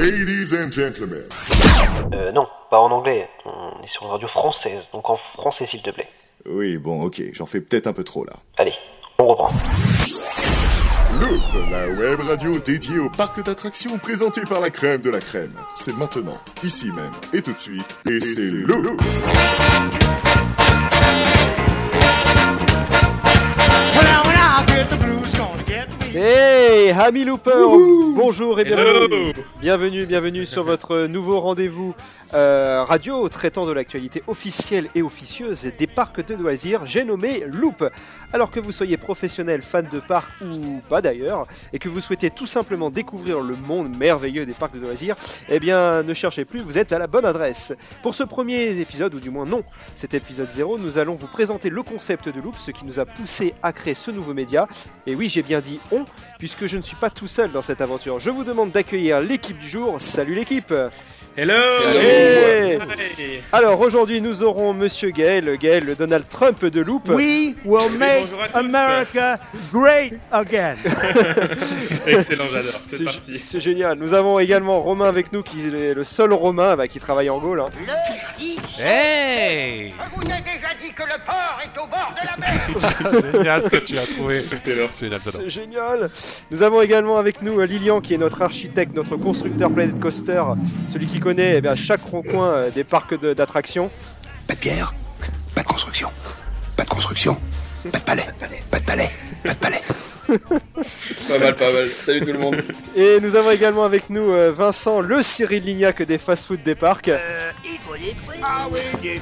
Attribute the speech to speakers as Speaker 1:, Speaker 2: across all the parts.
Speaker 1: Ladies and gentlemen.
Speaker 2: Euh, non, pas en anglais. On est sur une radio française, donc en français s'il te plaît.
Speaker 1: Oui, bon, ok, j'en fais peut-être un peu trop là.
Speaker 2: Allez, on reprend.
Speaker 1: Loop, la web radio dédiée au parc d'attractions présenté par la crème de la crème. C'est maintenant, ici même, et tout de suite, et c'est Loop.
Speaker 3: Hey, Ami Looper, bonjour et bienvenue. Bienvenue, bienvenue sur votre nouveau rendez-vous euh, radio traitant de l'actualité officielle et officieuse des parcs de loisirs. J'ai nommé Loop. Alors que vous soyez professionnel, fan de parcs ou pas d'ailleurs, et que vous souhaitez tout simplement découvrir le monde merveilleux des parcs de loisirs, eh bien ne cherchez plus, vous êtes à la bonne adresse. Pour ce premier épisode, ou du moins non, cet épisode 0, nous allons vous présenter le concept de Loop, ce qui nous a poussé à créer ce nouveau média. Et oui, j'ai bien dit on, puisque je ne suis pas tout seul dans cette aventure. Je vous demande d'accueillir l'équipe du jour. Salut l'équipe
Speaker 4: Hello
Speaker 3: Hey. Alors aujourd'hui nous aurons Monsieur Gaël, Gaël le Donald Trump de Loop.
Speaker 5: We will make. America great again.
Speaker 4: Excellent, j'adore. C'est
Speaker 3: C'est
Speaker 4: parti.
Speaker 3: c'est génial. Nous avons également Romain avec nous, qui est le seul Romain bah, qui travaille en Gaule. hein.
Speaker 6: Hey
Speaker 7: Je vous ai déjà dit que le port est au bord de la mer
Speaker 6: Génial ce que tu as trouvé.
Speaker 3: C'est génial. Nous avons également avec nous euh, Lilian qui est notre architecte, notre constructeur Planet Coaster, celui qui connaît eh bien, chaque recoin euh, des parcs de- d'attractions.
Speaker 8: Pas de pierre, pas de construction. Pas de construction, pas de palais, pas de palais, pas de palais.
Speaker 4: Pas mal, pas mal. Salut tout le monde.
Speaker 3: Et nous avons également avec nous euh, Vincent, le Cyril Lignac des fast-food des parcs.
Speaker 7: Euh, il faut des fruits Ah oui, des un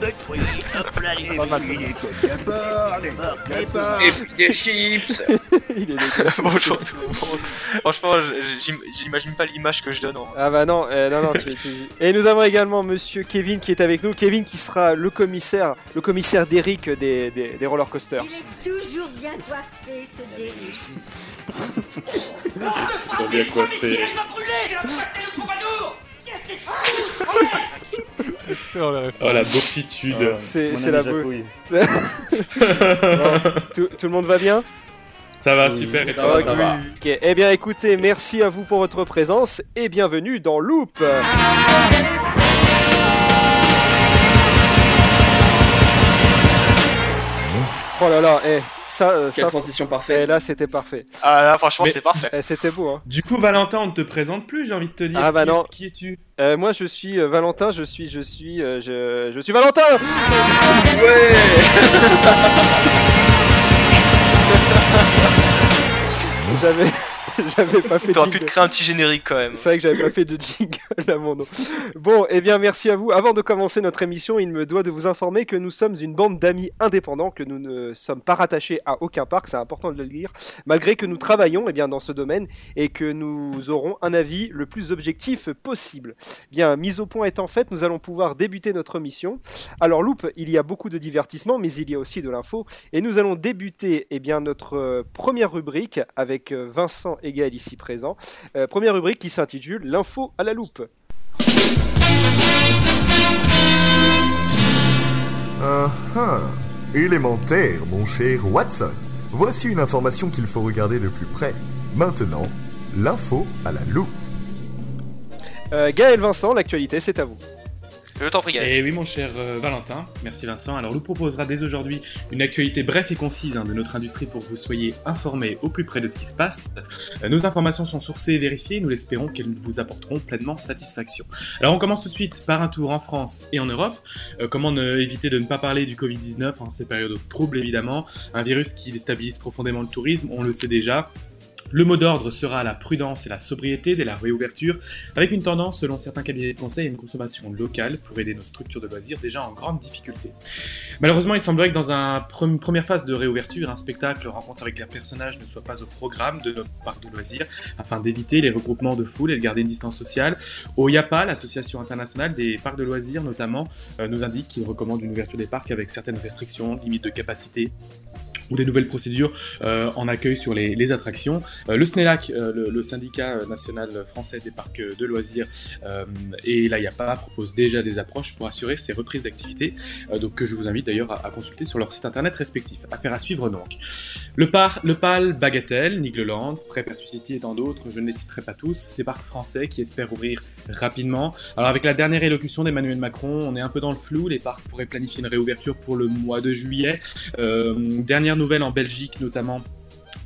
Speaker 7: peu de Hop là, les des des
Speaker 4: Et des chips
Speaker 3: Il est.
Speaker 9: Bonjour tout le monde. Franchement, j'imagine pas l'image que je donne. en-
Speaker 3: Ah bah non, euh, non, non, tu- tu- Et nous avons également Monsieur Kevin qui est avec nous. Kevin qui sera le commissaire, le commissaire d'Eric des, des, des roller coasters.
Speaker 10: Il est toujours bien coiffé, ce Derrick.
Speaker 4: T'as bien coiffé.
Speaker 6: Excellent, la référence.
Speaker 4: Oh la beaufitude.
Speaker 3: C'est c'est la. Bon, tout, tout le monde va bien?
Speaker 4: Ça va, super. Et toi, ça va.
Speaker 3: Ok, eh bien écoutez, merci à vous pour votre présence et bienvenue dans Loop. Oh là là, eh, ça, euh,
Speaker 11: Quelle
Speaker 3: ça,
Speaker 11: transition
Speaker 3: eh,
Speaker 11: parfaite.
Speaker 3: là c'était parfait.
Speaker 9: Ah là, franchement,
Speaker 4: Mais-
Speaker 9: c'est parfait.
Speaker 3: Eh, c'était beau, hein.
Speaker 4: Du coup, Valentin, on ne te présente plus, j'ai envie de te dire.
Speaker 3: Ah bah
Speaker 4: Qui-
Speaker 3: non.
Speaker 4: Qui es-tu
Speaker 3: Euh, moi je suis euh, Valentin, je suis, je suis, euh, je, je suis Valentin. J'avais, j'avais pas fait de
Speaker 9: T'aurais pu te créer un petit générique quand même.
Speaker 3: C'est vrai que j'avais pas fait de jingle à mon nom. Bon, eh bien merci à vous. Avant de commencer notre émission, il me doit de vous informer que nous sommes une bande d'amis indépendants, que nous ne sommes pas rattachés à aucun parc, c'est important de le dire, malgré que nous travaillons eh bien, dans ce domaine et que nous aurons un avis le plus objectif possible. Bien, mise au point étant faite, nous allons pouvoir débuter notre mission. Alors Loop, il y a beaucoup de divertissement, mais il y a aussi de l'info. Et nous allons débuter eh bien, notre euh, première rubrique avec euh, Vincent et Gaël ici présents. Euh, première rubrique qui s'intitule L'info à la loupe.
Speaker 1: Ah ah, élémentaire, mon cher Watson. Voici une information qu'il faut regarder de plus près. Maintenant, l'info à la loupe.
Speaker 3: Euh, Gaël Vincent, l'actualité, c'est à vous.
Speaker 9: Je.
Speaker 4: Et oui, mon cher euh, Valentin, merci Vincent. Alors, nous proposera dès aujourd'hui une actualité brève et concise hein, de notre industrie pour que vous soyez informés au plus près de ce qui se passe. Euh, nos informations sont sourcées et vérifiées, nous l'espérons qu'elles vous apporteront pleinement satisfaction. Alors, on commence tout de suite par un tour en France et en Europe. Euh, comment éviter de ne pas parler du Covid-19 en ces périodes troubles, évidemment. Un virus qui déstabilise profondément le tourisme, on le sait déjà. Le mot d'ordre sera la prudence et la sobriété dès la réouverture, avec une tendance, selon certains cabinets de conseil, à une consommation locale pour aider nos structures de loisirs déjà en grande difficulté. Malheureusement, il semblerait que dans une première phase de réouverture, un spectacle rencontre avec les personnages ne soit pas au programme de notre parc de loisirs, afin d'éviter les regroupements de foule et de garder une distance sociale. Au IAPA, l'association internationale des parcs de loisirs notamment, euh, nous indique qu'il recommande une ouverture des parcs avec certaines restrictions, limites de capacité, ou des nouvelles procédures euh, en accueil sur les, attractions. Euh, le SNELAC, euh, le, syndicat national français des parcs de loisirs, et pas propose déjà des approches pour assurer ces reprises d'activité, donc que je vous invite d'ailleurs à, consulter sur leur site internet respectif. Affaire à suivre donc. Le, par, le PAL Bagatelle, Nigloland, Pré City et tant d'autres, je ne les citerai pas tous, ces parcs français qui espèrent ouvrir rapidement. Alors avec la dernière élocution d'Emmanuel Macron, on est un peu dans le flou, les parcs pourraient planifier une réouverture pour le mois de juillet. Euh, dernière nouvelle en Belgique notamment.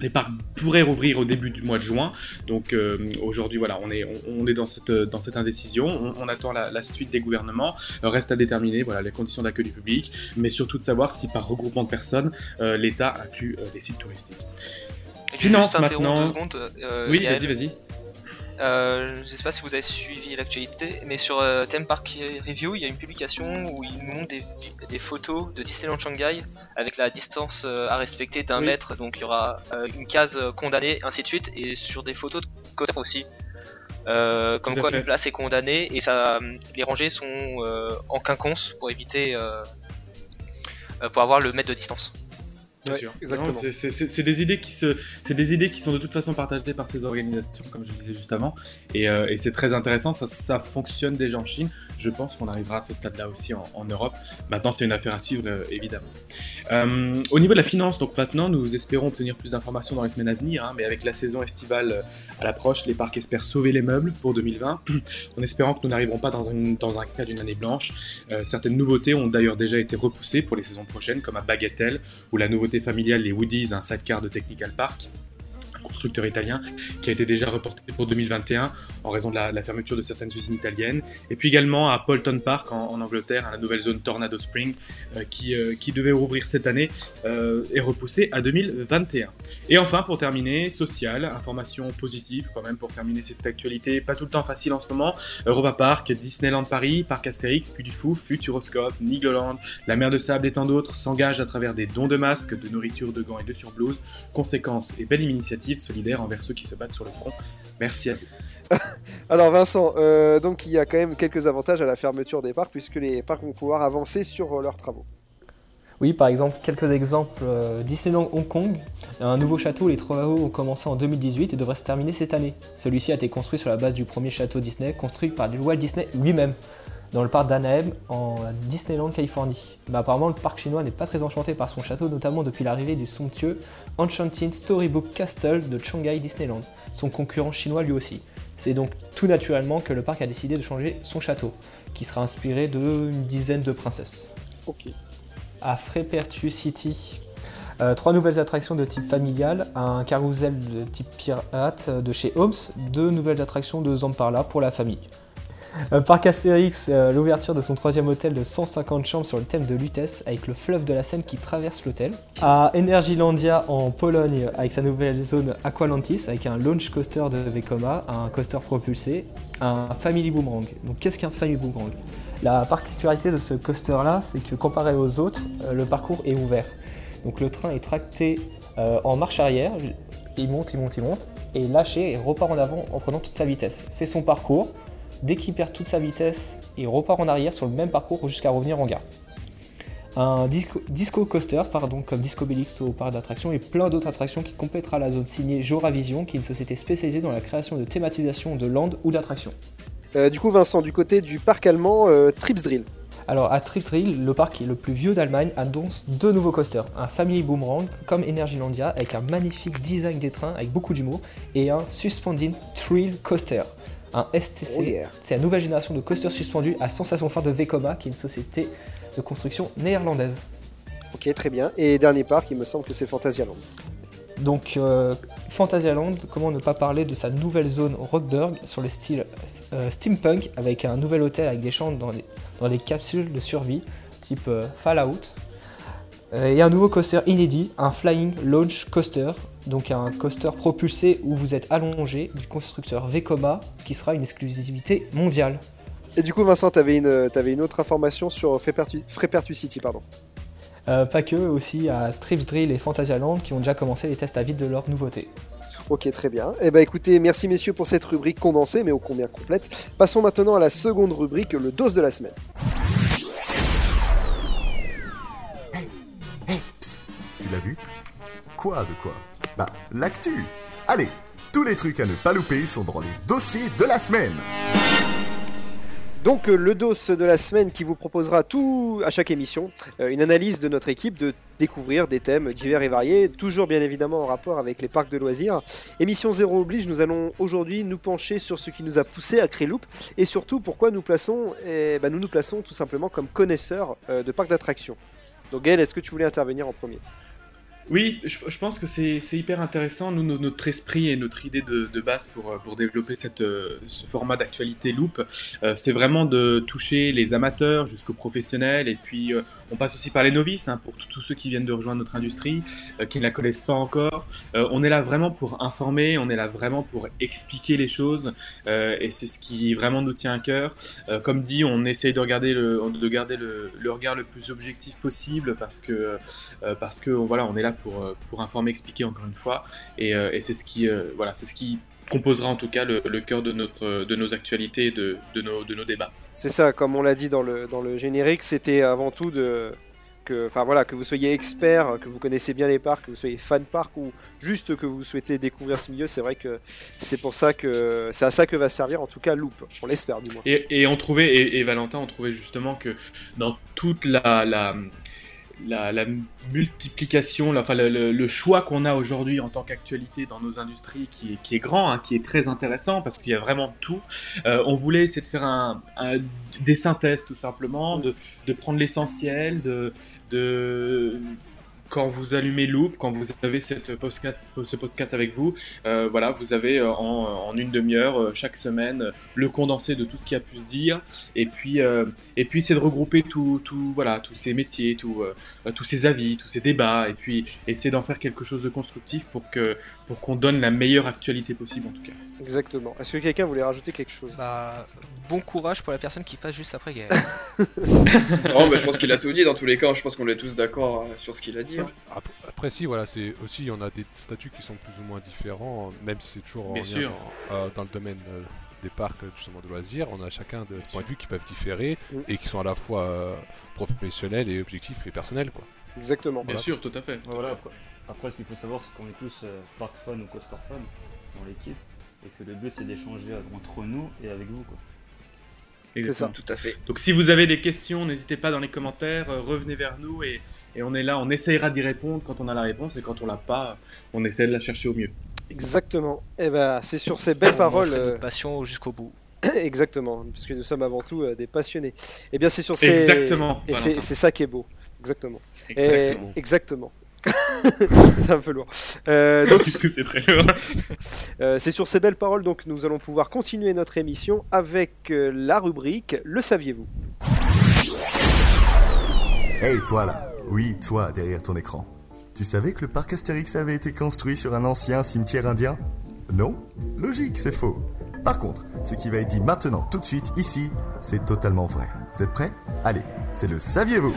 Speaker 4: Les parcs pourraient rouvrir au début du mois de juin, donc euh, aujourd'hui voilà, on est, on, on, est dans cette, dans cette indécision, on, on attend la, la, suite des gouvernements, euh, reste à déterminer voilà, les conditions d'accueil du public, mais surtout de savoir si par regroupement de personnes, euh, l'État inclut les sites touristiques.
Speaker 9: Finance maintenant. Euh,
Speaker 4: oui, vas-y, vas-y.
Speaker 9: Euh, je sais pas si vous avez suivi l'actualité, mais sur euh, Theme Park Review, il y a une publication où ils montrent des, des photos de Disneyland Shanghai avec la distance euh, à respecter d'un oui. mètre, donc il y aura euh, une case condamnée, ainsi de suite, et sur des photos de coaster aussi. Euh, comme quoi une place est condamnée et ça, les rangées sont en quinconce pour éviter pour avoir le mètre de distance.
Speaker 4: Bien ouais, sûr. Exactement. C'est des idées qui se, c'est des idées qui sont de toute façon partagées par ces organisations, comme je le disais juste avant, et, euh, et c'est très intéressant. Ça, ça, fonctionne déjà en Chine. Je pense qu'on arrivera à ce stade-là aussi en, Europe. Maintenant, c'est une affaire à suivre, euh, évidemment. Euh, au niveau de la finance, donc maintenant, nous espérons obtenir plus d'informations dans les semaines à venir, hein, mais avec la saison estivale euh, à l'approche, les parcs espèrent sauver les meubles pour 2020, en espérant que nous n'arriverons pas dans, un cas d'une année blanche. Certaines nouveautés ont d'ailleurs déjà été repoussées pour les saisons prochaines, comme à Bagatelle, où la nouveauté familiale les Woodies, un sidecar de Technical Park, constructeur italien, qui a été déjà reporté pour 2021 en raison de la, fermeture de certaines usines italiennes. Et puis également à Polton Park en, Angleterre, la nouvelle zone Tornado Spring, euh, qui, euh, qui devait rouvrir cette année, euh, est repoussée à 2021. Et enfin, pour terminer, social, information positive quand même pour terminer cette actualité, pas tout le temps facile en ce moment. Europa Park, Disneyland Paris, Parc Astérix, Puy du Fou, Futuroscope, Nigloland, la mer de sable et tant d'autres s'engagent à travers des dons de masques, de nourriture, de gants et de surblouses. Conséquence et belle initiative solidaire envers ceux qui se battent sur le front. Merci à vous.
Speaker 3: Alors Vincent, euh, donc il y a quand même quelques avantages à la fermeture des parcs puisque les parcs vont pouvoir avancer sur euh, leurs travaux.
Speaker 11: Oui, par exemple, quelques exemples. Euh, Disneyland Hong Kong, un nouveau château, les travaux ont commencé en 2018 et devraient se terminer cette année. Celui-ci a été construit sur la base du premier château Disney, construit par Walt Disney lui-même, dans le parc d'Anaheim, en Disneyland, Californie. Bah, apparemment, le parc chinois n'est pas très enchanté par son château, notamment depuis l'arrivée du somptueux Enchanting Storybook Castle de Shanghai Disneyland, son concurrent chinois lui aussi. C'est donc tout naturellement que le parc a décidé de changer son château, qui sera inspiré d'une dizaine de princesses.
Speaker 3: Ok.
Speaker 11: À Frépertu City, euh, trois nouvelles attractions de type familial, un carrousel de type pirate de chez Holmes, deux nouvelles attractions de Zamparla pour la famille. Euh, Parc Astérix, euh, l'ouverture de son troisième hôtel de 150 chambres sur le thème de Lutèce avec le fleuve de la Seine qui traverse l'hôtel. À Energylandia en Pologne avec sa nouvelle zone Aqualantis avec un launch coaster de Vekoma, un coaster propulsé, un Family Boomerang. Donc qu'est-ce qu'un Family Boomerang? La particularité de ce coaster là, c'est que comparé aux autres, euh, le parcours est ouvert. Donc le train est tracté en marche arrière, il monte, il monte, il monte, et lâché et repart en avant en prenant toute sa vitesse. Fait son parcours, Dès qu'il perd toute sa vitesse, il repart en arrière sur le même parcours jusqu'à revenir en gare. Un disco, disco coaster, pardon, comme Disco Bellix au parc d'attractions et plein d'autres attractions qui complétera la zone signée Joravision, qui est une société spécialisée dans la création de thématisation de land ou d'attractions.
Speaker 3: Euh, du coup, Vincent, du côté du parc allemand, euh, Trips Drill.
Speaker 11: Alors à Trips Drill, le parc le plus vieux d'Allemagne annonce deux nouveaux coasters, un Family Boomerang comme Energylandia avec un magnifique design des trains avec beaucoup d'humour et un Suspending Thrill Coaster un STC. Oh yeah. C'est la nouvelle génération de coasters suspendus à sensation forte de Vekoma, qui est une société de construction néerlandaise.
Speaker 3: Ok, très bien. Et dernier parc, il me semble que c'est Phantasialand.
Speaker 11: Donc, euh, Phantasialand, comment ne pas parler de sa nouvelle zone Rockburg sur le style euh, steampunk, avec un nouvel hôtel avec des chambres dans des, dans des capsules de survie, type euh, Fallout. et un nouveau coaster inédit, un Flying Launch Coaster, donc un coaster propulsé où vous êtes allongé du constructeur Vekoma qui sera une exclusivité mondiale.
Speaker 3: Et du coup Vincent, tu avais, avais, une autre information sur Frépertu, City, pardon.
Speaker 11: Euh, pas que, aussi à Trips Drill et Phantasialand qui ont déjà commencé les tests à vide de leurs nouveautés.
Speaker 3: Ok, très bien. Eh ben écoutez, merci messieurs pour cette rubrique condensée mais ô combien complète. Passons maintenant à la seconde rubrique, le dose de la semaine.
Speaker 1: Hey, hey, tu l'as vu? Quoi de quoi? Bah, l'actu Allez, tous les trucs à ne pas louper sont dans les dossiers de la semaine
Speaker 3: Donc euh, le dos de la semaine qui vous proposera tout à chaque émission, euh, une analyse de notre équipe de découvrir des thèmes divers et variés, toujours bien évidemment en rapport avec les parcs de loisirs. Émission zéro oblige, nous allons aujourd'hui nous pencher sur ce qui nous a poussé à créer et surtout pourquoi nous plaçons, eh ben, nous nous plaçons tout simplement comme connaisseurs euh, de parcs d'attractions. Donc Gaël, est-ce que tu voulais intervenir en premier?
Speaker 4: Oui, je, pense que c'est hyper intéressant, nous, no- notre esprit et notre idée de, base pour, euh, pour développer cette, euh, ce format d'actualité loop, euh, c'est vraiment de toucher les amateurs jusqu'aux professionnels, et puis on passe aussi par les novices, hein, pour tous- ceux qui viennent de rejoindre notre industrie, qui ne la connaissent pas encore. On est là vraiment pour informer, on est là vraiment pour expliquer les choses, et c'est ce qui vraiment nous tient à cœur. Comme dit, on essaye de garder le, le regard le plus objectif possible, parce que parce que voilà, on est là pour, euh, pour informer, expliquer encore une fois, et, euh, et c'est ce qui euh, voilà, c'est ce qui composera en tout cas le, le cœur de notre de nos actualités, et de, de nos de nos débats.
Speaker 3: C'est ça, comme on l'a dit dans le, dans le générique, c'était avant tout de que, enfin voilà, que vous soyez expert, que vous connaissez bien les parcs, que vous soyez fan parc ou juste que vous souhaitez découvrir ce milieu. C'est vrai que c'est pour ça que c'est à ça que va servir en tout cas Loop. On l'espère du moins.
Speaker 4: Et, et on trouvait et, et Valentin, on trouvait justement que dans toute la la, la, multiplication, la- enfin le, choix qu'on a aujourd'hui en tant qu'actualité dans nos industries, qui est, qui est grand, hein, qui est très intéressant parce qu'il y a vraiment tout. euh, on voulait essayer de faire un, un- des synthèses tout simplement, de, de prendre l'essentiel, de quand vous allumez Loop, quand vous avez cette podcast, ce podcast avec vous, euh, voilà, vous avez euh, en, une demi-heure euh, chaque semaine le condensé de tout ce qui a pu se dire, et puis c'est de regrouper tout, tout voilà tous ces métiers, tous ces avis, tous ces débats, et puis essayer d'en faire quelque chose de constructif pour que pour qu'on donne la meilleure actualité possible en tout cas.
Speaker 3: Exactement. Est-ce que quelqu'un voulait rajouter quelque chose?
Speaker 9: Bah, bon courage pour la personne qui passe juste après Gaël.
Speaker 12: Non, mais je pense qu'il a tout dit dans tous les cas. Je pense qu'on est tous d'accord euh, sur ce qu'il a dit. hein.
Speaker 6: Après, après, si, voilà, c'est aussi, on a des statuts qui sont plus ou moins différents, même si c'est toujours
Speaker 4: Bien sûr.
Speaker 6: Euh, dans le domaine euh, des parcs justement de loisirs. On a chacun des points de vue qui peuvent différer
Speaker 3: Mm.
Speaker 6: et qui sont à la fois euh, professionnels et objectifs et personnels, quoi.
Speaker 3: Exactement.
Speaker 4: Bien sûr, tout à fait.
Speaker 13: Voilà, après, après, ce qu'il faut savoir, c'est qu'on est tous euh, park fun ou coaster fun dans l'équipe, et que le but c'est d'échanger entre nous et avec vous. Quoi.
Speaker 4: Exactement.
Speaker 12: Tout à fait.
Speaker 4: Donc si vous avez des questions, n'hésitez pas dans les commentaires, euh, revenez vers nous et, et on est là, on essayera d'y répondre quand on a la réponse et quand on l'a pas, on essaie de la chercher au mieux.
Speaker 3: Exactement. Et ben c'est sur ces belles paroles. Euh,
Speaker 9: passion jusqu'au bout.
Speaker 3: Exactement, puisque nous sommes avant tout euh, des passionnés. Et bien c'est sur ces
Speaker 4: Exactement,
Speaker 3: et c'est ça qui est beau. Exactement. Et-
Speaker 4: Exactement.
Speaker 3: c'est un peu lourd. Euh, donc,
Speaker 4: c'est très lourd?
Speaker 3: euh, c'est sur ces belles paroles donc nous allons pouvoir continuer notre émission avec euh, la rubrique Le saviez-vous
Speaker 1: Hey toi là, oui toi derrière ton écran. Tu savais que le parc Astérix avait été construit sur un ancien cimetière indien? Non? Logique, c'est faux. Par contre, ce qui va être dit maintenant tout de suite ici, c'est totalement vrai. Vous êtes prêts? Allez, c'est le saviez-vous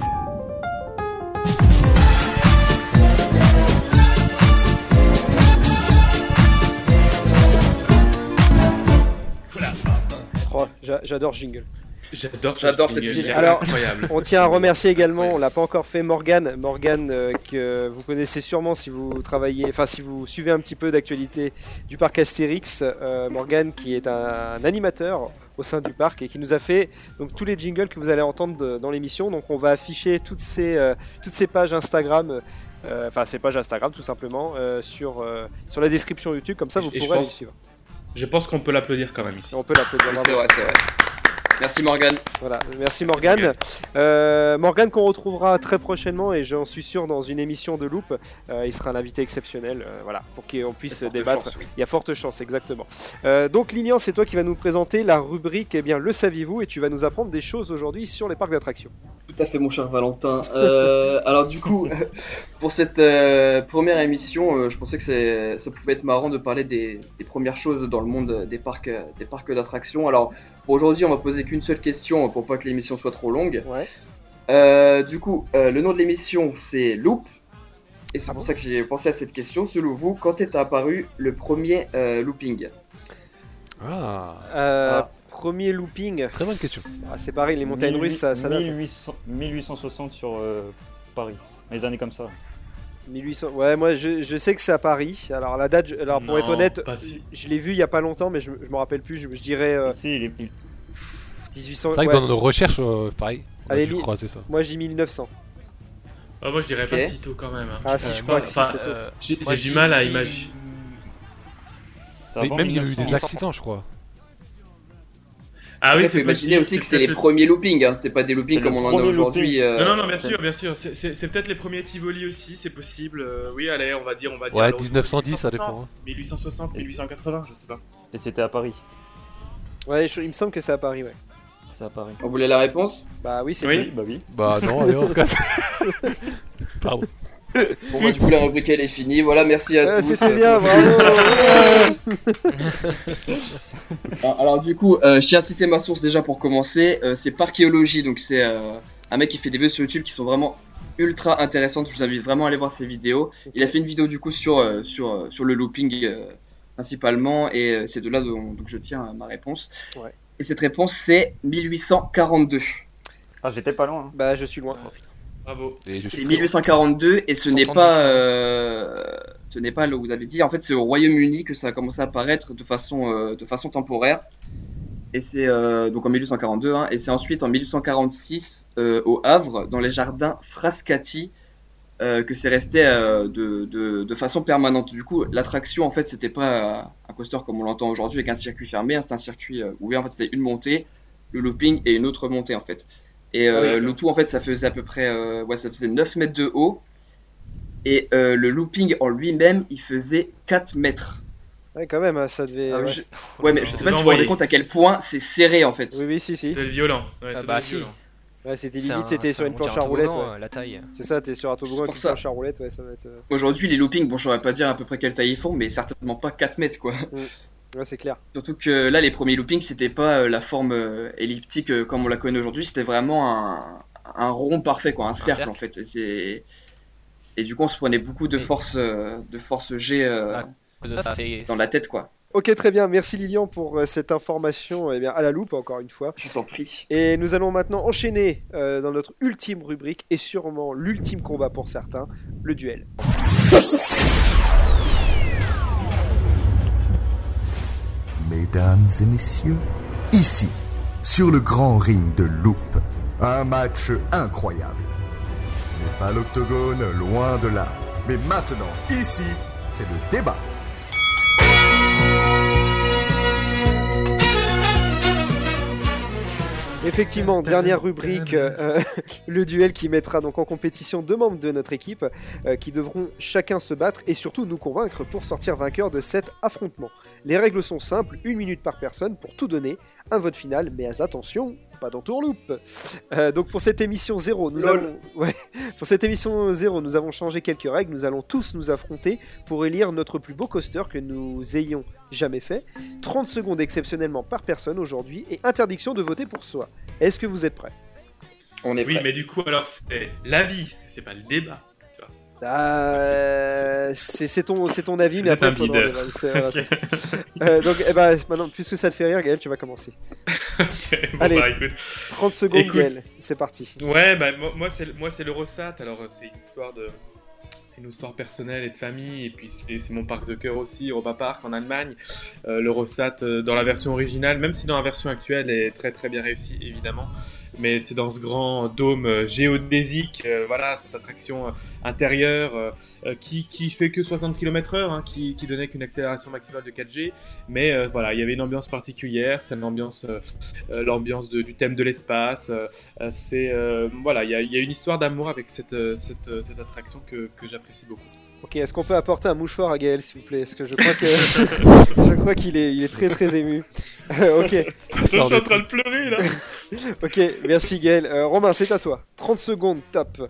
Speaker 3: J'adore jingle.
Speaker 4: J'adore ce
Speaker 12: J'adore
Speaker 4: jingle,
Speaker 12: cette fille.
Speaker 3: Alors,
Speaker 4: incroyable.
Speaker 3: On tient à remercier également, on l'a pas encore fait, Morgane. Morgane, euh, que vous connaissez sûrement si vous travaillez, enfin si vous suivez un petit peu d'actualité du parc Astérix. Euh, Morgane, qui est un, animateur au sein du parc et qui nous a fait donc tous les jingles que vous allez entendre de- dans l'émission. Donc on va afficher toutes ces, euh, toutes ces pages Instagram. euh, Enfin, ces pages Instagram tout simplement euh, sur, euh, sur la description YouTube, comme ça vous
Speaker 4: Et
Speaker 3: pourrez les
Speaker 4: pense-
Speaker 3: suivre.
Speaker 4: Je pense qu'on peut l'applaudir quand même ici.
Speaker 3: On peut l'applaudir.
Speaker 12: C'est vrai, c'est vrai. Merci Morgan.
Speaker 3: Voilà, merci Morgane. Euh, Morgane qu'on retrouvera très prochainement et j'en suis sûr dans une émission de Loop. Euh, il sera un invité exceptionnel, euh, voilà, pour qu'on puisse débattre.
Speaker 12: chance, oui.
Speaker 3: Il y a forte chance, exactement. Euh, donc Lilian, c'est toi qui vas nous présenter la rubrique, eh bien, le saviez-vous, et tu vas nous apprendre des choses aujourd'hui sur les parcs d'attractions.
Speaker 12: Tout à fait, mon cher Valentin. Euh, alors, du coup, pour cette euh, première émission, euh, je pensais que ça pouvait être marrant de parler des, des premières choses dans le monde des parcs, des parcs d'attractions. Alors, aujourd'hui, on va poser qu'une seule question pour pas que l'émission soit trop longue.
Speaker 3: Ouais.
Speaker 12: Euh, du coup, euh, le nom de l'émission, c'est Loop. Et c'est
Speaker 3: Ah
Speaker 12: pour
Speaker 3: bon
Speaker 12: ça que j'ai pensé à cette question. Selon vous, quand est apparu le premier euh, looping?
Speaker 6: Ah,
Speaker 3: Euh,
Speaker 13: Ah.
Speaker 3: Premier looping.
Speaker 6: très bonne question.
Speaker 3: Ah, c'est pareil, les montagnes russes, ça, ça date.
Speaker 13: 1800 1860 sur euh, Paris, les années comme ça.
Speaker 3: 1800. Ouais, moi je, je sais que c'est à Paris. Alors la date, je- alors pour
Speaker 4: Non,
Speaker 3: être honnête,
Speaker 4: si.
Speaker 3: je l'ai vu il y a pas longtemps, mais je, je me rappelle plus. Je, je dirais euh,
Speaker 13: Si, il est- il-
Speaker 3: 1800.
Speaker 6: C'est vrai que dans nos recherches, euh, pareil,
Speaker 3: Allez, mi-
Speaker 6: croiser ça.
Speaker 3: Moi je dis 1900.
Speaker 4: Ah, moi je dirais pas si tôt quand même. hein.
Speaker 3: Ah, si, je
Speaker 4: Euh,
Speaker 3: crois que si,
Speaker 4: enfin,
Speaker 3: c'est tôt.
Speaker 4: euh, J'ai
Speaker 9: je
Speaker 4: du mal à imaginer.
Speaker 6: même il y a eu
Speaker 13: 1900.
Speaker 6: des accidents, je crois.
Speaker 4: Ah oui, c'est
Speaker 12: faut imaginer aussi que
Speaker 4: c'est
Speaker 12: les premiers loopings, hein. c'est pas des loopings comme on en a aujourd'hui. euh,
Speaker 4: Non, non, non, bien sûr, bien sûr. C'est- peut-être les premiers Tivoli aussi, c'est possible. Euh, oui, allez, on va dire, on va dire.
Speaker 6: Ouais,
Speaker 4: alors,
Speaker 6: 1910, ça dépend,
Speaker 4: 1860, 1860, 1880, je sais pas.
Speaker 13: Et c'était à Paris.
Speaker 3: Ouais, je- il me semble que c'est à Paris, ouais.
Speaker 13: C'est à Paris.
Speaker 12: On voulait la réponse?
Speaker 3: Bah oui, c'est
Speaker 4: Oui.
Speaker 13: Bah oui.
Speaker 6: Bah non, allez, on se casse. Pardon.
Speaker 12: Bon, bah, du coup, la rubrique elle est finie. Voilà, merci à
Speaker 3: Ah,
Speaker 12: tous.
Speaker 3: C'était
Speaker 12: euh,
Speaker 3: bien, bravo.
Speaker 12: Alors, du coup, euh, je tiens à citer ma source déjà pour commencer. Euh, c'est Parchéologie, donc c'est euh, un mec qui fait des vidéos sur YouTube qui sont vraiment ultra intéressantes. Je vous invite vraiment à aller voir ses vidéos. Il a fait une vidéo du coup sur, euh, sur, euh, sur le looping euh, principalement, et euh, c'est de là dont donc je tiens à ma réponse.
Speaker 3: Ouais.
Speaker 12: Et cette réponse c'est 1842.
Speaker 13: Ah, j'étais pas loin. hein.
Speaker 3: Bah je suis loin.
Speaker 4: Bravo.
Speaker 6: Et je
Speaker 12: C'est
Speaker 6: suis
Speaker 12: 1842 et ce n'est pas, euh, ce n'est pas là où vous avez dit. En fait, c'est au Royaume-Uni que ça a commencé à apparaître de façon, euh, de façon temporaire. Et c'est euh, donc en 1842, hein, et c'est ensuite en 1846 euh, au Havre, dans les jardins Frascati, euh, que c'est resté euh, de, de, de façon permanente. Du coup, l'attraction, en fait, c'était pas un coaster comme on l'entend aujourd'hui avec un circuit fermé, hein, c'était un circuit ouvert. En fait, c'était une montée, le looping et une autre montée, en fait. Et euh,
Speaker 3: oui,
Speaker 12: le tout, en fait, ça faisait à peu près, euh, ouais, ça faisait 9 mètres de haut. Et euh, le looping en lui-même, il faisait 4 mètres.
Speaker 3: Ouais, quand même, ça devait.
Speaker 12: Ah
Speaker 3: ouais.
Speaker 12: je- Ouais, mais je sais pas si vous vous rendez compte à quel point c'est serré en fait.
Speaker 3: Oui, oui, si, si.
Speaker 4: C'était violent. Ouais,
Speaker 9: Ah
Speaker 4: ça
Speaker 9: bah, si.
Speaker 4: violent.
Speaker 3: Ouais, c'était limite, c'était sur
Speaker 9: un-
Speaker 3: une planche à
Speaker 9: toboggan,
Speaker 3: ouais.
Speaker 9: la taille.
Speaker 3: C'est ça, t'es sur un toboggan avec une planche à roulettes, ouais, ça va être. euh,
Speaker 12: Aujourd'hui, les loopings, bon, je saurais pas dire à peu près quelle taille ils font, mais certainement pas 4 mètres quoi.
Speaker 3: Ouais, c'est clair.
Speaker 12: Surtout que là, les premiers loopings, c'était pas euh, la forme euh, elliptique euh, comme on la connaît aujourd'hui, c'était vraiment un, un rond parfait, quoi, un cercle,
Speaker 9: cercle.
Speaker 12: en fait. Et, c'est- et du coup, on se prenait beaucoup de force, de force G euh,
Speaker 9: Ah.
Speaker 12: Dans la tête, quoi.
Speaker 3: Ok, très bien. Merci Lilian pour cette information eh bien, à la loupe, encore une fois.
Speaker 12: Je t'en prie.
Speaker 3: Et nous allons maintenant enchaîner euh, dans notre ultime rubrique et sûrement l'ultime combat pour certains, le duel.
Speaker 1: Mesdames et messieurs, ici, sur le grand ring de Loop, un match incroyable. Ce n'est pas l'octogone, loin de là. Mais maintenant, ici, c'est le débat.
Speaker 3: Effectivement, dernière rubrique, euh, le duel qui mettra donc en compétition deux membres de notre équipe euh, qui devront chacun se battre et surtout nous convaincre pour sortir vainqueur de cet affrontement. Les règles sont simples, une minute par personne pour tout donner, un vote final, mais attention, pas d'entourloupe. Euh, donc pour cette émission 0, nous
Speaker 12: Lol.
Speaker 3: ouais, pour cette émission 0, nous avons changé quelques règles, nous allons tous nous affronter pour élire notre plus beau coaster que nous ayons jamais fait. 30 secondes exceptionnellement par personne aujourd'hui et interdiction de voter pour soi. Est-ce que vous êtes prêts?
Speaker 12: On est
Speaker 4: Oui, mais du coup, alors c'est l'avis, c'est pas le débat.
Speaker 3: Euh, c'est ton, avis, mais après, faudra voilà, ça. Euh, donc, eh ben, maintenant, puisque ça te fait rire, Gaël, tu vas commencer.
Speaker 4: Bon,
Speaker 3: Allez.
Speaker 4: bah, écoute.
Speaker 3: 30 secondes,
Speaker 4: Écoute.
Speaker 3: Gaël, c'est parti.
Speaker 4: Ouais, bah moi, c'est l'Eurosat. Alors euh, c'est une histoire de c'est une histoire personnelle et de famille et puis c'est mon parc de cœur aussi, Europa Park en Allemagne. Euh, L'Eurosat dans la version originale, même si dans la version actuelle est très très bien réussi évidemment, mais c'est dans ce grand dôme euh, géodésique, euh, voilà cette attraction euh, intérieure euh, qui, qui fait que 60 km/h, hein, qui, qui donnait qu'une accélération maximale de 4G, mais euh, voilà il y avait une ambiance particulière, c'est l'ambiance l'ambiance de- du thème de l'espace. c'est euh, voilà, il y, a- il y a une histoire d'amour avec cette, cette, cette attraction que, que j'apprécie beaucoup.
Speaker 3: Ok, est-ce qu'on peut apporter un mouchoir à Gaël, s'il vous plaît? Parce que je crois que je crois qu'il est, il est très très ému. Ok.
Speaker 4: je suis en train de pleurer là.
Speaker 3: ok, merci Gaël. Euh, Romain, c'est à toi. 30 secondes, top.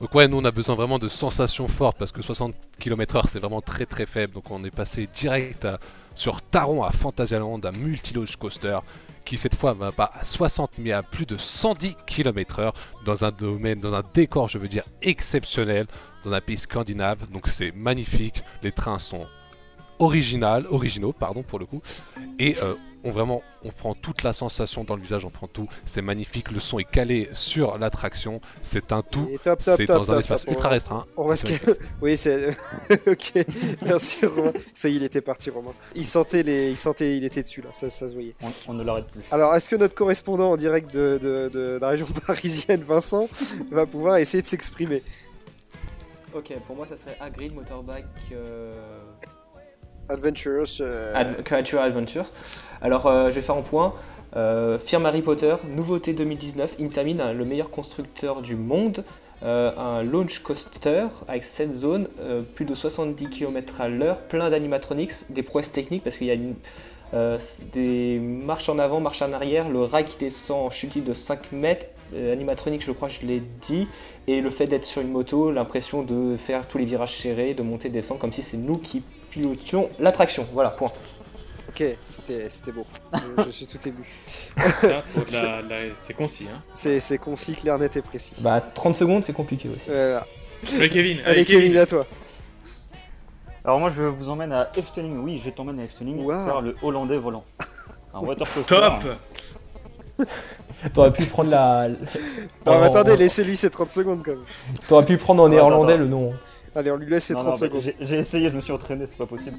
Speaker 6: Donc ouais, nous on a besoin vraiment de sensations fortes parce que 60 km/h c'est vraiment très très faible. Donc on est passé direct à- sur Taron à Fantasyland, un multiloge coaster qui cette fois va pas à 60 mais à plus de 110 km/h dans un domaine, dans un décor je veux dire exceptionnel, dans un pays scandinave. Donc c'est magnifique, les trains sont original, originaux pardon pour le coup. Et euh, on vraiment, on prend toute la sensation dans le visage, on prend tout. C'est magnifique, le son est calé sur l'attraction. C'est un tout.
Speaker 3: Top,
Speaker 6: C'est dans un
Speaker 3: top,
Speaker 6: espace
Speaker 3: top.
Speaker 6: ultra
Speaker 3: On-
Speaker 6: restreint.
Speaker 3: On va se. Oui, c'est. ok, merci Romain. Ça y est, il était parti, Romain. Il sentait les. Il sentait, il était dessus là, ça, ça se voyait.
Speaker 13: On, on ne l'arrête plus.
Speaker 3: Alors, est-ce que notre correspondant en direct de, de- de la région parisienne, Vincent, va pouvoir essayer de s'exprimer?
Speaker 11: Ok, pour moi ça serait Hagrid Motorbike euh,
Speaker 3: Adventures. euh,
Speaker 11: Ad- Creature Adventures. Alors euh, je vais faire en point. Euh, firme Harry Potter, nouveauté 2019, Intamin, hein, le meilleur constructeur du monde. Euh, un launch coaster avec 7 zones, euh, plus de 70 km à l'heure, plein d'animatronics, des prouesses techniques parce qu'il y a une- des marches en avant, marches en arrière, le rail qui descend en chute de 5 mètres, animatronique je crois je l'ai dit, et le fait d'être sur une moto, l'impression de faire tous les virages serrés, de monter, descendre comme si c'est nous qui pilotions l'attraction. Voilà, point.
Speaker 3: Ok, c'était c'était beau. je, je suis tout ému.
Speaker 4: C'est concis. Hein.
Speaker 3: C'est c'est concis, clair, net et précis.
Speaker 11: Bah 30 secondes c'est compliqué aussi.
Speaker 3: Voilà.
Speaker 4: Allez, Kevin,
Speaker 3: Allez,
Speaker 4: allez,
Speaker 3: Kevin,
Speaker 4: Kevin.
Speaker 3: à toi.
Speaker 13: Alors moi je vous emmène à Efteling, oui je t'emmène à Efteling
Speaker 3: Wow.
Speaker 13: faire le Hollandais volant. Un.
Speaker 4: Top
Speaker 11: T'aurais pu prendre la.
Speaker 3: Non, mais
Speaker 11: en-
Speaker 3: attendez, laissez-lui ses 30 secondes quand même.
Speaker 11: T'aurais pu prendre en néerlandais le nom.
Speaker 3: Allez, on lui laisse ses
Speaker 13: Non,
Speaker 3: 30
Speaker 13: non, mais
Speaker 3: secondes.
Speaker 13: j'ai- essayé, je me suis entraîné, c'est pas possible.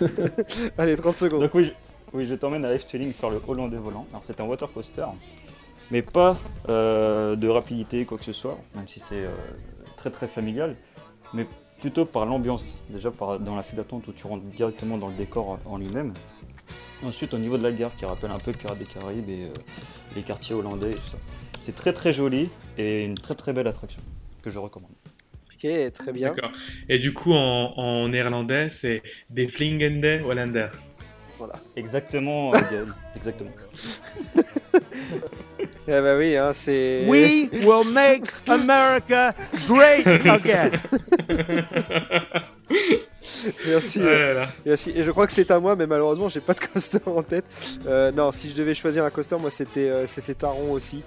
Speaker 3: Allez, 30 secondes.
Speaker 13: Donc oui, je, oui, je t'emmène à Efteling faire le Hollandais volant. Alors c'est un water coaster, mais pas euh, de rapidité quoi que ce soit, même si c'est euh, très très familial, mais plutôt par l'ambiance. Déjà par, dans la file d'attente où tu rentres directement dans le décor en lui-même. Ensuite au niveau de la gare qui rappelle un peu Pirates des Caraïbes et euh, les quartiers hollandais et tout ça. C'est très très joli et une très très belle attraction que je recommande.
Speaker 3: Ok, très bien.
Speaker 4: D'accord. Et du coup, en, en néerlandais, c'est des Flingende Hollander.
Speaker 3: Voilà.
Speaker 13: Exactement, Gaël, exactement.
Speaker 3: Eh bah oui, hein, c'est.
Speaker 5: We will make America great again.
Speaker 3: Merci.
Speaker 4: Ah
Speaker 3: euh,
Speaker 4: là là.
Speaker 3: merci. Et je crois que c'est à moi, mais malheureusement, j'ai pas de coaster en tête. Euh, non, si je devais choisir un coaster, moi, c'était euh, c'était Taron aussi.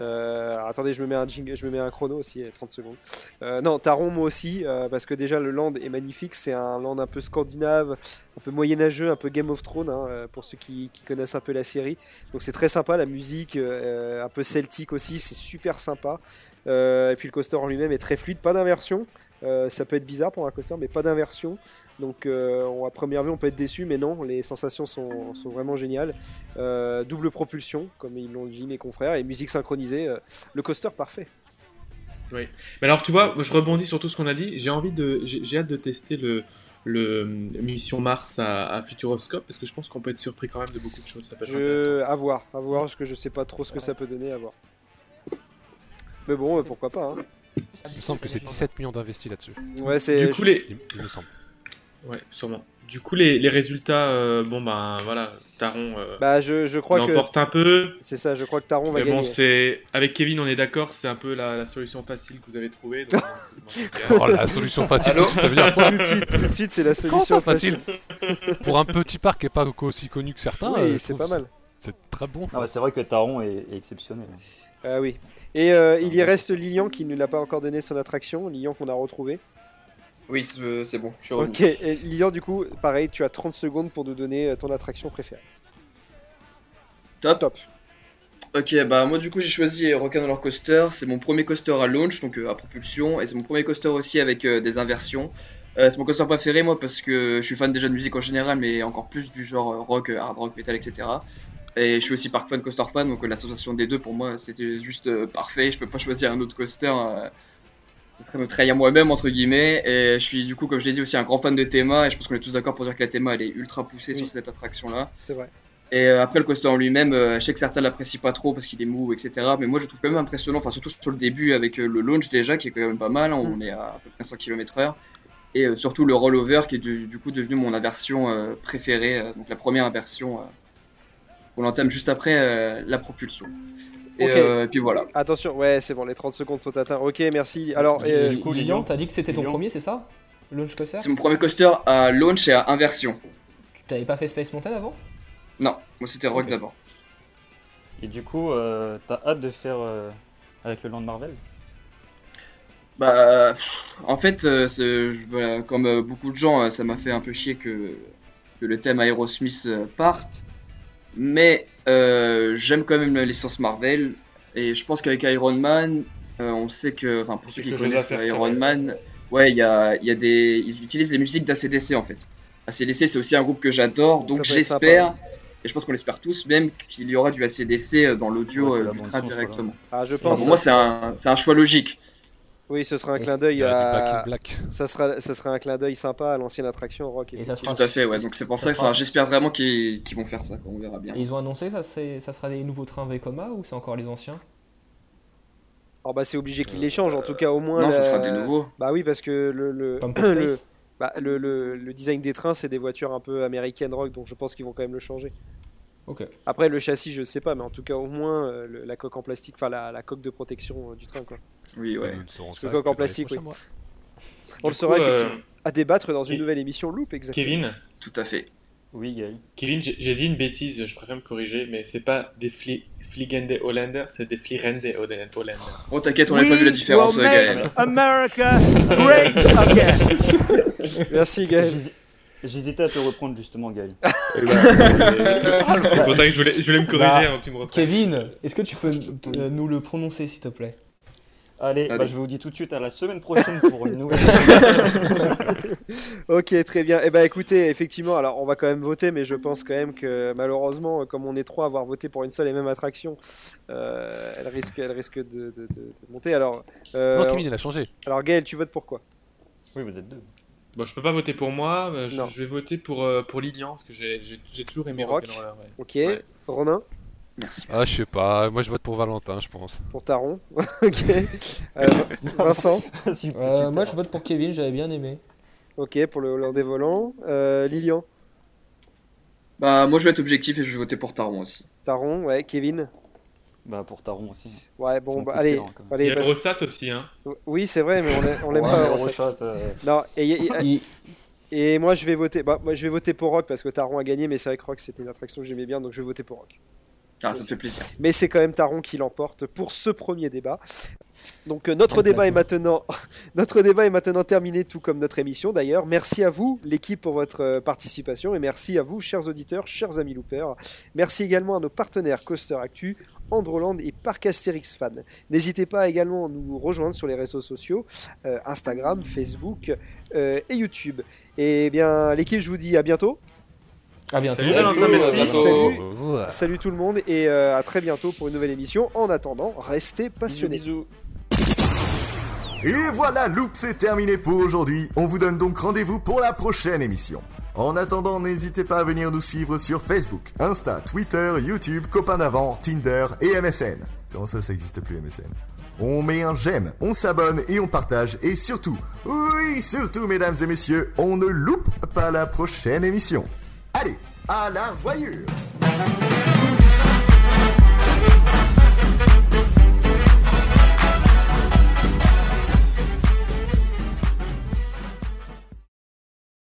Speaker 3: Euh, attendez, je me mets un jingle, je me mets un chrono aussi, euh, 30 secondes. Euh, non, Taron, moi aussi, euh, parce que déjà le land est magnifique. C'est un land un peu scandinave, un peu moyenâgeux, un peu Game of Thrones, hein, euh, pour ceux qui, qui connaissent un peu la série. Donc c'est très sympa, la musique, euh, un peu celtique aussi, c'est super sympa. Euh, et puis le coaster en lui-même est très fluide, pas d'inversion. Euh, ça peut être bizarre pour un coaster, mais pas d'inversion. Donc euh, on- à première vue, on peut être déçu, mais non, les sensations sont, sont vraiment géniales. Euh, double propulsion, comme ils l'ont dit mes confrères, et musique synchronisée. le coaster parfait.
Speaker 4: Oui. Mais alors, tu vois, je rebondis sur tout ce qu'on a dit. J'ai envie de, j'ai hâte de tester le, le Mission Mars à, à Futuroscope parce que je pense qu'on peut être surpris quand même de beaucoup de choses. Ça peut être intéressant.
Speaker 3: Je... À voir, à voir, parce que je sais pas trop ce que ça peut donner, à voir. Mais bon, pourquoi pas. hein.
Speaker 6: Il me semble que c'est 17 millions d'investis là-dessus.
Speaker 3: Ouais, c'est.
Speaker 4: Du coup, les,
Speaker 6: Il, il me semble.
Speaker 4: ouais, sûrement. Du coup, les, les résultats, euh, bon ben voilà, Taron euh,
Speaker 3: Bah, je, je crois que.
Speaker 4: l'emporte un peu.
Speaker 3: C'est ça, je crois que Taron va
Speaker 4: Mais bon, c'est avec Kevin, on est d'accord, c'est un peu la, la solution facile que vous avez trouvée. donc,
Speaker 6: Oh, la solution facile,
Speaker 4: Allô
Speaker 6: ça veut dire quoi
Speaker 3: tout de suite, tout de suite, c'est la solution
Speaker 6: facile Pour un petit parc qui n'est pas aussi connu que certains,
Speaker 3: Oui,
Speaker 6: euh,
Speaker 3: c'est pas mal.
Speaker 6: C'est très bon.
Speaker 13: Ah ouais, c'est vrai que Taron est, est exceptionnel.
Speaker 3: Ah oui. Et euh, il y reste Lilian qui ne l'a pas encore donné son attraction. Lilian qu'on a retrouvé.
Speaker 12: Oui, c'est c'est bon, je suis revenu.
Speaker 3: Ok, et Lilian, du coup, pareil, tu as 30 secondes pour nous donner euh, ton attraction préférée.
Speaker 12: Top.
Speaker 3: Top.
Speaker 12: Ok, bah moi du coup j'ai choisi Rock'n Roller Coaster, c'est mon premier coaster à launch, donc euh, à propulsion, et c'est mon premier coaster aussi avec euh, des inversions. Euh, c'est mon coaster préféré moi parce que je suis fan déjà de musique en général, mais encore plus du genre euh, rock, euh, hard rock, metal, etc. Et je suis aussi park fan, coaster fan, donc euh, l'association des deux pour moi c'était juste euh, parfait, je peux pas choisir un autre coaster. euh, ça serait me trahir moi-même entre guillemets et je suis du coup comme je l'ai dit aussi un grand fan de Théma et je pense qu'on est tous d'accord pour dire que la Théma elle est ultra poussée sur cette attraction là
Speaker 3: C'est vrai.
Speaker 12: et après, le coaster en lui-même, je sais que certains l'apprécient pas trop parce qu'il est mou, etc. Mais moi, je trouve quand même impressionnant, enfin, surtout sur le début avec le launch déjà, qui est quand même pas mal. hein, on est à, à peu près 100 km/h. Et surtout le rollover, qui est du, du coup devenu mon inversion préférée, donc la première inversion euh, qu'on entame juste après euh, la propulsion. Et, euh, et puis voilà.
Speaker 3: Attention, ouais, c'est bon, les 30 secondes sont atteints. Ok, merci. Alors,
Speaker 11: Et
Speaker 3: euh,
Speaker 11: du coup, Lilian, t'as dit que c'était ton premier, c'est ça? Launch coaster?
Speaker 12: C'est mon premier coaster à launch et à inversion.
Speaker 11: Tu t'avais pas fait Space Mountain avant?
Speaker 12: Non, moi c'était Rock d'abord.
Speaker 13: Et du coup, euh, t'as hâte de faire euh, avec le Land Marvel?
Speaker 12: Bah, pff, en fait, euh, voilà, comme euh, beaucoup de gens, euh, ça m'a fait un peu chier que, que le thème Aerosmith euh, parte. Mais euh, j'aime quand même la licence Marvel. Et je pense qu'avec Iron Man, euh, on sait que, enfin pour ceux qui connaissent
Speaker 4: faire,
Speaker 12: Iron. Man, ouais, il y a, il y a des, ils utilisent les musiques d'ACDC en fait. ACDC c'est aussi un groupe que j'adore, donc j'espère, et je pense qu'on l'espère tous, même qu'il y aura du ACDC dans l'audio
Speaker 13: Ouais,
Speaker 12: euh,
Speaker 13: la
Speaker 12: du train directement.
Speaker 3: Ah, je
Speaker 12: Enfin,
Speaker 3: pense.
Speaker 12: pour moi c'est un, c'est un choix logique.
Speaker 3: Oui, ce sera un clin d'œil à. Ça sera, ça sera un clin d'œil sympa à l'ancienne attraction rock.
Speaker 11: Et ça
Speaker 3: effectivement.
Speaker 12: Tout à fait, ouais. Donc c'est pour
Speaker 11: Ça
Speaker 12: ça que,
Speaker 11: fera-
Speaker 12: enfin, j'espère vraiment qu'ils qu'ils vont faire ça, quoi, on verra bien.
Speaker 11: Et ils ont annoncé ça, c'est- ça sera des nouveaux trains Vekoma ou c'est encore les anciens?
Speaker 3: Alors bah c'est obligé qu'ils les changent, en tout cas au moins.
Speaker 12: Non,
Speaker 3: la-
Speaker 12: ça sera des nouveaux.
Speaker 3: Bah oui, parce que le le, le, bah, le, le- le design des trains, c'est des voitures un peu américaines rock, donc je pense qu'ils vont quand même le changer. Après le châssis, je sais pas, mais en tout cas au moins euh, le- la coque en plastique, enfin la, la coque de protection euh, du train quoi.
Speaker 12: Oui, ouais.
Speaker 3: Parce que coque
Speaker 6: que
Speaker 3: en plastique, oui. On le saura
Speaker 4: euh,
Speaker 3: effectivement. À débattre dans une
Speaker 4: Ke-
Speaker 3: nouvelle émission Loop, exactement.
Speaker 4: Kevin,
Speaker 12: Tout à fait.
Speaker 13: Oui, Gaël.
Speaker 4: Kevin, j'ai dit une bêtise, je préfère me corriger, mais c'est pas des Fli Fliegende Holländer, c'est des Flirende Holländer.
Speaker 12: Oh, t'inquiète, on n'a pas vu la différence, Gaël.
Speaker 5: America great again.
Speaker 3: Merci Gaël.
Speaker 13: J'hési- J'hésitais à te reprendre justement, Gaël.
Speaker 4: C'est pour ça que je voulais, je voulais me corriger
Speaker 11: Bah,
Speaker 4: avant que tu me reprennes.
Speaker 11: Kevin, est-ce que tu peux euh, nous le prononcer s'il te plaît?
Speaker 13: Allez,
Speaker 12: Allez.
Speaker 13: bah, je vous dis tout de suite à la semaine prochaine pour une nouvelle.
Speaker 3: Ok, très bien. Eh ben écoutez, effectivement, alors on va quand même voter, mais je pense quand même que malheureusement, comme on est trois à avoir voté pour une seule et même attraction, euh, elle risque, elle risque de, de- de- de monter. Alors, euh,
Speaker 6: Non, Kevin, il a changé.
Speaker 3: alors Gaël, tu votes pour quoi?
Speaker 13: Oui, vous êtes deux.
Speaker 4: Bon, je peux pas voter pour moi, euh, je, vais voter pour, euh, pour Lilian, parce que j'ai toujours aimé
Speaker 3: Rock.
Speaker 4: Rock'n'Roller. Ouais.
Speaker 3: Ok.
Speaker 4: Ouais.
Speaker 3: Romain,
Speaker 12: Merci.
Speaker 6: Ah, je sais pas. Moi, je vote pour Valentin, je pense.
Speaker 3: pour Taron. ok. Euh, Vincent,
Speaker 13: Super,
Speaker 11: Euh. Moi je vote pour Kevin, j'avais bien aimé.
Speaker 3: ok, pour le Hollandais volant. Euh, Lilian,
Speaker 12: Bah, moi je vais être objectif et je vais voter pour Taron aussi.
Speaker 3: Taron, ouais. Kevin,
Speaker 13: Bah, pour Taron aussi.
Speaker 3: ouais,
Speaker 13: C'est
Speaker 3: bon, bah, allez.
Speaker 13: hein, même.
Speaker 4: Il
Speaker 3: allez
Speaker 4: y a
Speaker 3: parce-
Speaker 4: Rossat aussi, hein.
Speaker 3: Oui, c'est vrai, mais on l'a- on l'aime
Speaker 13: Ouais,
Speaker 3: pas. Rossat.
Speaker 13: Euh,
Speaker 3: Non, et, et- et- moi je vais voter, bah, moi je vais voter pour Rock parce que Taron a gagné, mais c'est vrai que Rock c'était une attraction que j'aimais bien, donc je vais voter pour Rock.
Speaker 12: Ah, ça me fait plaisir.
Speaker 3: Mais c'est quand même Taron qui l'emporte pour ce premier débat. Donc euh, notre débat est maintenant notre débat est maintenant terminé, tout comme notre émission d'ailleurs. Merci à vous l'équipe pour votre euh, participation et merci à vous chers auditeurs, chers amis loopers. Merci également à nos partenaires Coaster Actu, Androland et Parc Astérix Fan. N'hésitez pas également à nous rejoindre sur les réseaux sociaux euh, Instagram, Facebook euh, et YouTube. Et bien l'équipe, je vous dis à bientôt.
Speaker 11: À bientôt.
Speaker 4: Salut Valentin, merci.
Speaker 3: Salut. Tout le monde et euh, à très bientôt pour une nouvelle émission. En attendant, restez passionnés.
Speaker 13: bisous.
Speaker 1: Et voilà, Loop, c'est terminé pour aujourd'hui. On vous donne donc rendez-vous pour la prochaine émission. En attendant, n'hésitez pas à venir nous suivre sur Facebook, Insta, Twitter, YouTube, Copain d'avant, Tinder et MSN. Comment ça, ça existe plus MSN On met un j'aime, on s'abonne et on partage. Et surtout, oui, surtout, mesdames et messieurs, on ne loupe pas la prochaine émission. Allez, à la voyure